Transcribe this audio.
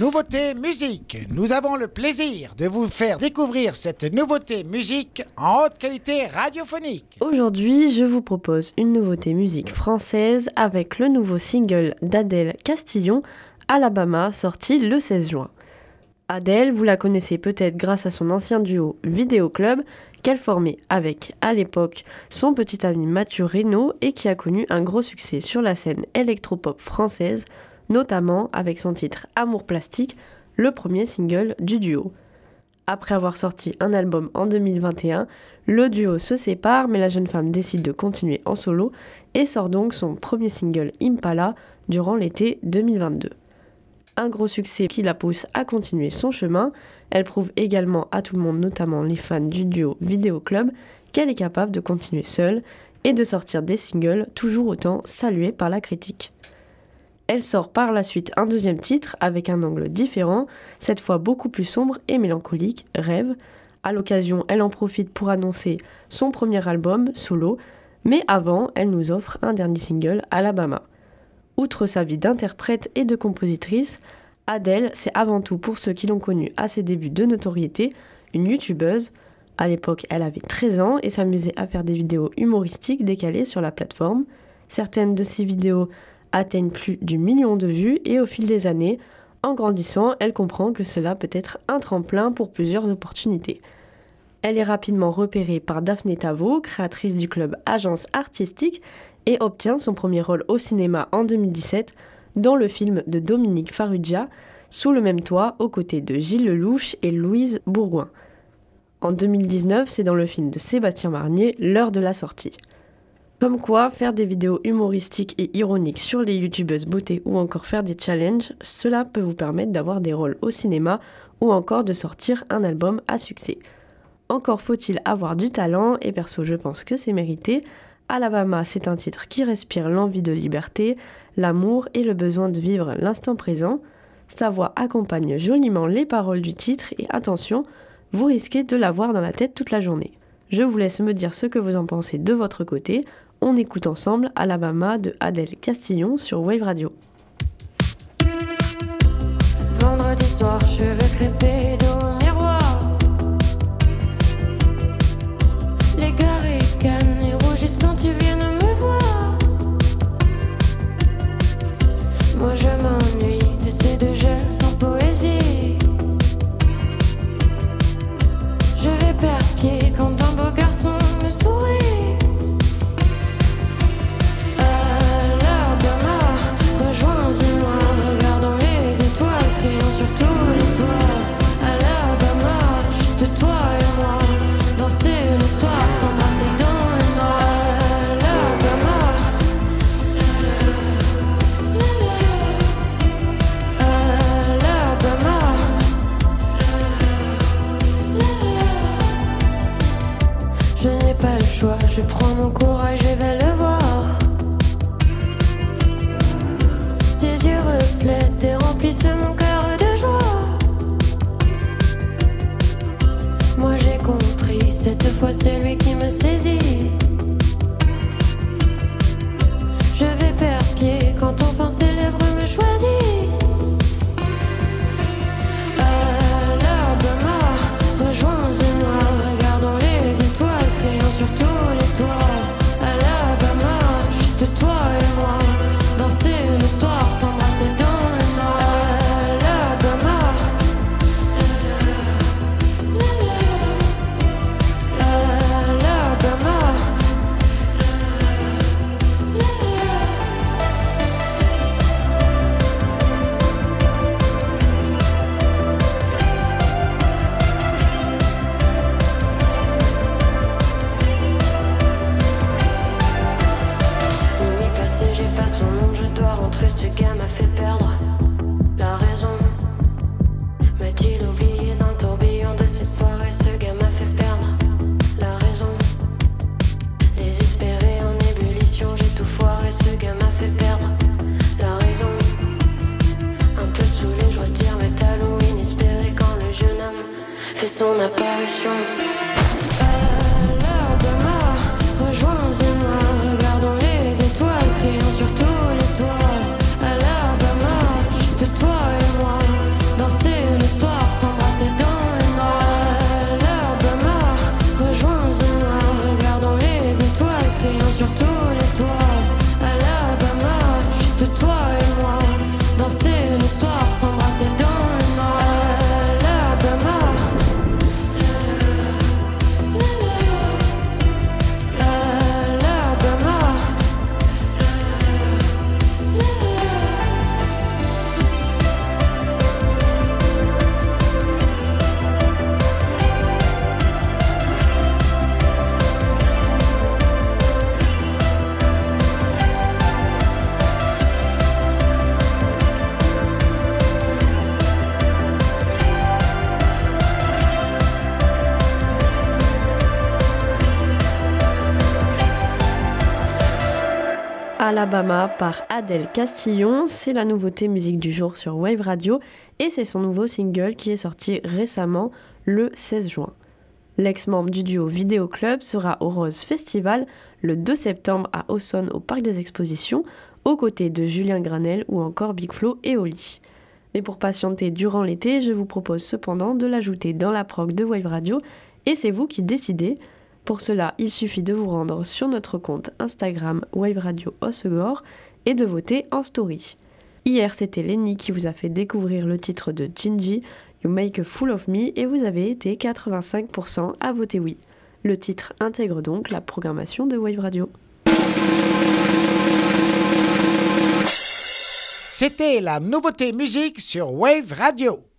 Nouveauté musique. Nous avons le plaisir de vous faire découvrir cette nouveauté musique en haute qualité radiophonique. Aujourd'hui, je vous propose une nouveauté musique française avec le nouveau single d'Adèle Castillon, Alabama, sorti le 16 juin. Adèle, vous la connaissez peut-être grâce à son ancien duo Vidéo Club qu'elle formait avec, à l'époque, son petit ami Mathieu Reynaud et qui a connu un gros succès sur la scène électropop française, notamment avec son titre Amour plastique, le premier single du duo. Après avoir sorti un album en 2021, le duo se sépare mais la jeune femme décide de continuer en solo et sort donc son premier single Impala durant l'été 2022 un gros succès qui la pousse à continuer son chemin. Elle prouve également à tout le monde, notamment les fans du duo Vidéo Club, qu'elle est capable de continuer seule et de sortir des singles toujours autant salués par la critique. Elle sort par la suite un deuxième titre avec un angle différent, cette fois beaucoup plus sombre et mélancolique, Rêve. À l'occasion, elle en profite pour annoncer son premier album, solo, mais avant, elle nous offre un dernier single, Alabama. Outre sa vie d'interprète et de compositrice, Adèle, c'est avant tout pour ceux qui l'ont connue à ses débuts de notoriété, une youtubeuse. À l'époque, elle avait 13 ans et s'amusait à faire des vidéos humoristiques décalées sur la plateforme. Certaines de ses vidéos atteignent plus du million de vues et au fil des années, en grandissant, elle comprend que cela peut être un tremplin pour plusieurs opportunités. Elle est rapidement repérée par Daphné Tavo, créatrice du club Agence Artistique, et obtient son premier rôle au cinéma en 2017 dans le film de Dominique Farrugia, Sous le même toit, aux côtés de Gilles Lelouch et Louise Bourgoin. En 2019, c'est dans le film de Sébastien Marnier, L'heure de la sortie. Comme quoi, faire des vidéos humoristiques et ironiques sur les youtubeuses beauté ou encore faire des challenges, cela peut vous permettre d'avoir des rôles au cinéma ou encore de sortir un album à succès. Encore faut-il avoir du talent, et perso je pense que c'est mérité, Alabama, c'est un titre qui respire l'envie de liberté, l'amour et le besoin de vivre l'instant présent. Sa voix accompagne joliment les paroles du titre et attention, vous risquez de l'avoir dans la tête toute la journée. Je vous laisse me dire ce que vous en pensez de votre côté. On écoute ensemble Alabama de Adèle Castillon sur Wave Radio. Je prends mon courage et vais le voir. Ses yeux reflètent et remplissent mon cœur de joie. Moi j'ai compris, cette fois c'est lui qui me saisit. again. Alabama par Adèle Castillon, c'est la nouveauté musique du jour sur Wave Radio et c'est son nouveau single qui est sorti récemment le 16 juin. L'ex-membre du duo Vidéo Club sera au Rose Festival le 2 septembre à Aussonne au Parc des Expositions aux côtés de Julien Granel ou encore Big Flo et Oli. Mais pour patienter durant l'été, je vous propose cependant de l'ajouter dans la prog de Wave Radio et c'est vous qui décidez. Pour cela, il suffit de vous rendre sur notre compte Instagram Wave Radio Osegor et de voter en story. Hier, c'était Lenny qui vous a fait découvrir le titre de Gingy, You Make a Fool of Me, et vous avez été 85% à voter oui. Le titre intègre donc la programmation de Wave Radio. C'était la nouveauté musique sur Wave Radio.